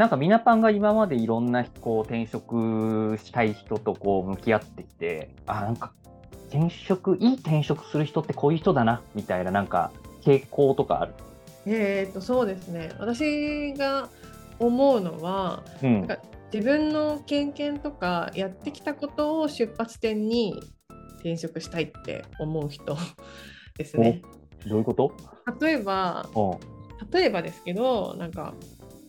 なんかミナパンが今までいろんなこう転職したい人とこう向き合ってきて、あ、なんか転職、いい転職する人ってこういう人だな、みたいななんか傾向とかある？えー、とそうですね私が思うのはうんなん。か自分の経験とかやってきたことを出発点に転職したいって思う人 ですね。どういうこと？例えばうん。例えばですけどなんか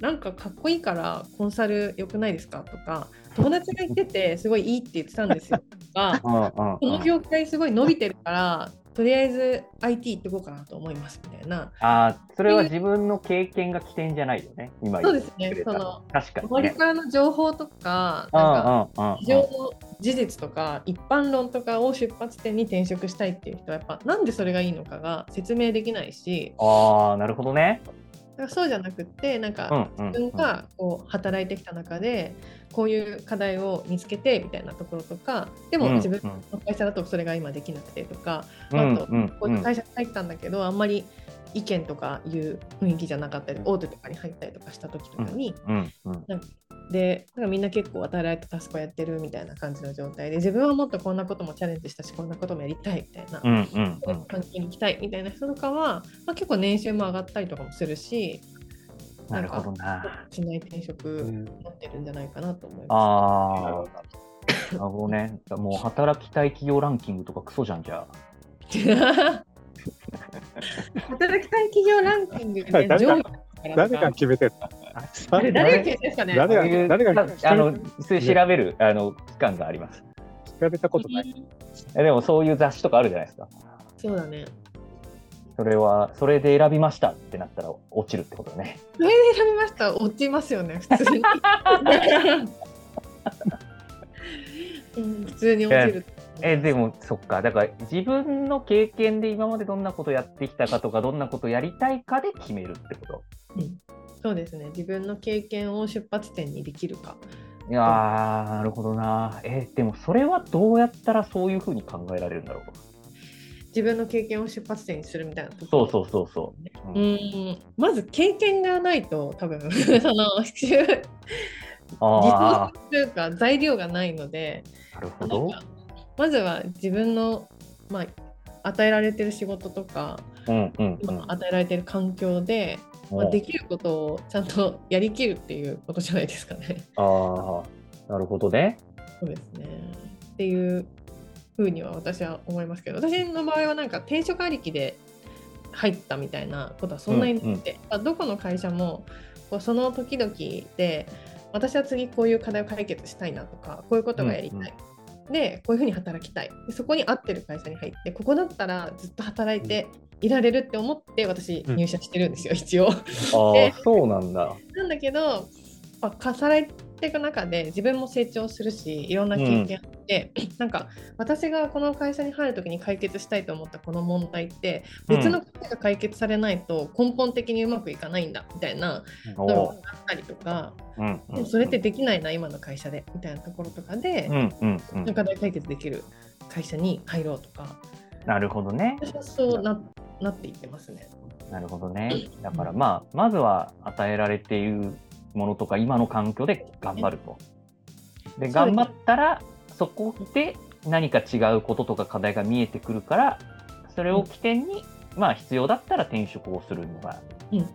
なんかかっこいいからコンサル良くないですか？とか友達が言っててすごいいいって言ってたんですよ。とか この業界すごい伸びてるからとりあえず IT 行ってこうかなと思いますみたいな。ああ、それは自分の経験が起点じゃないよね、今そうですね。その確かにね。周りからの情報とかうんなんかうんうん。うん市場の事実とか一般論とかを出発点に転職したいっていう人はやっぱなんでそれがいいのかが説明できないし。ああ、なるほどね。だからそうじゃなくってなんうんか自分がこう働いてきた中でこういう課題を見つけてみたいなところとかでもうん自分の会社だとそれが今できなくてとか、まああとこういう会社に入ったんだけどあんまり意見とかいう雰囲気じゃなかったり大手とかに入ったりとかした時とかに、うんうんでなんかみんな結構与えられたタスクをやってるみたいな感じの状態で自分はもっとこんなこともチャレンジしたしこんなこともやりたいみたいな、うんうんうん関係に行きたいみたいな人とかは、まあ、結構年収も上がったりとかもするしなるほどな。しない転職うんになってるんじゃないかなと思いあまあ、なるほどね。もう働きたい企業ランキングとかクソじゃんじゃあ。す。働きたい企業ランキングで、誰が上位誰が決めてんの？あれ誰が決めてんですかね？誰が誰があの、そういう調べるあの機関があります。聞かれたことない。えでもそういう雑誌とかあるじゃないですか。そうだね。それは、それで選びましたってなったら落ちるってことだね。それで選びました？落ちますよね、普通に。うん普通に落ちる。えでもそっか。だから自分の経験で今までどんなことやってきたかとかどんなことやりたいかで決めるってこと。そうですね。自分の経験を出発点にできるか。いやーなるほどな。えでもそれはどうやったらそういうふうに考えられるんだろう。自分の経験を出発点にするみたいなそうそうそうそう、うーん。まず経験がないと多分。その実あ装というか材料がないので。あなるほどまずは自分の、まあ、与えられてる仕事とかうんうんうん。今与えられてる環境で、まあ、できることをちゃんとやりきるっていうことじゃないですかね。ああなるほどね。そうですね。っていうふうには私は思いますけど私の場合はなんか転職ありきで入ったみたいなことはそんなになくて、まあどこの会社もこうその時々で私は次こういう課題を解決したいなとかこういうことがやりたい、でこういうふうに働きたい。でそこに合ってる会社に入ってここだったらずっと働いていられるって思って私入社してるんですよ、一応。ああそうなんだ。なんだけど、まあ、働いていく中で自分も成長するしいろんな経験あって、なんか私がこの会社に入る時に解決したいと思ったこの問題って別のことが解決されないと根本的にうまくいかないんだみたいなおのがーあったりとか、うん。それってできないな今の会社でみたいなところとかでう、ん。うん。うん。課題解決できる会社に入ろうとか。なるほどね。そうななっていってますね。なるほどね。だからまあまずは与えられているものとか今の環境で頑張るとです頑張ったらそこで何か違うこととか課題が見えてくるからそれを起点に、まあ必要だったら転職をするのがうんい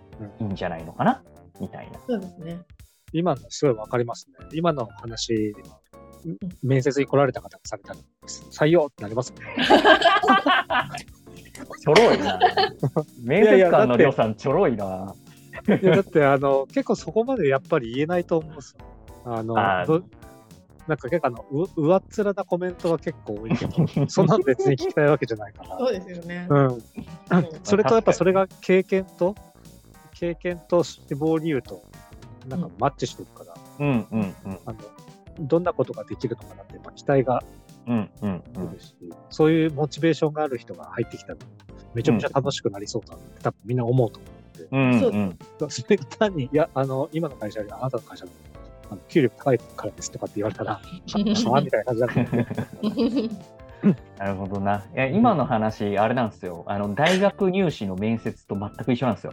いんじゃないのかな？みたいな。そうですね。今のすごいわかりますね。今の話、面接に来られた方がされたら、採用ってなりますね。ちょろいな。面接官のりょうさんちょろいな。いやだってあの結構そこまでやっぱり言えないと思うんですよ。あのなんか結構あのう上っ面なコメントが結構多いけど、そんなん別に聞きたいわけじゃないから。そうですよね。うん、そ れとやっぱそれが経験と経験と死亡理由となんかマッチしてるから、うんうんうん。あのどんなことができるのかなってやっぱ期待がうんうんうん。出るし、そういうモチベーションがある人が入ってきたらめちゃめちゃ楽しくなりそうだなって多分みんな思うと思そううんうんう。それ単に、いや、あの、今の会社よりあなたの会社のあの給料高いからですとかって言われたら、ははみたいな感じだけど、なるほどな。いや今の話、あれなんですよ。あの大学入試の面接と全く一緒なんですよ。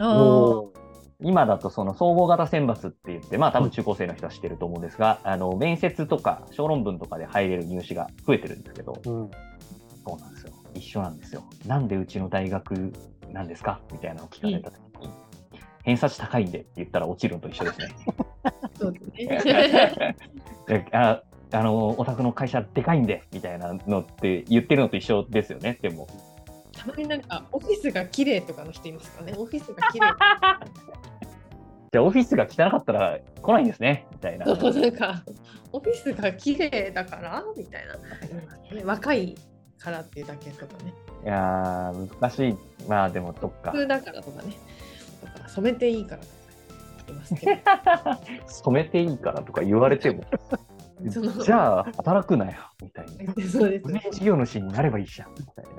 おー今だとその総合型選抜って言って、まあ多分中高生の人は知ってると思うんですが、あの面接とか小論文とかで入れる入試が増えてるんですけど、うん。そうなんですよ。一緒なんですよ。なんでうちの大学なんですか？みたいなのを聞かれたときに、偏差値高いんでって言ったら落ちるのと一緒ですね。そうですね。えああの、お宅の会社でかいんでみたいなのって言ってるのと一緒ですよね。でも。たまになんかオフィスが綺麗とかの人いますかね？オフィスが綺麗。じゃあオフィスが汚かったら来ないんですねみたいな。そうなんかオフィスが綺麗だから？みたいな、ね。若いからっていうだけとかね。いやー、難しい。まあでも、どっか普。通だからとかね。とか染めていいからとか言いますけど。染めていいからとか言われても、じゃあ働くなよみたいな。そうですね。事業主になればいいじゃんみたいな。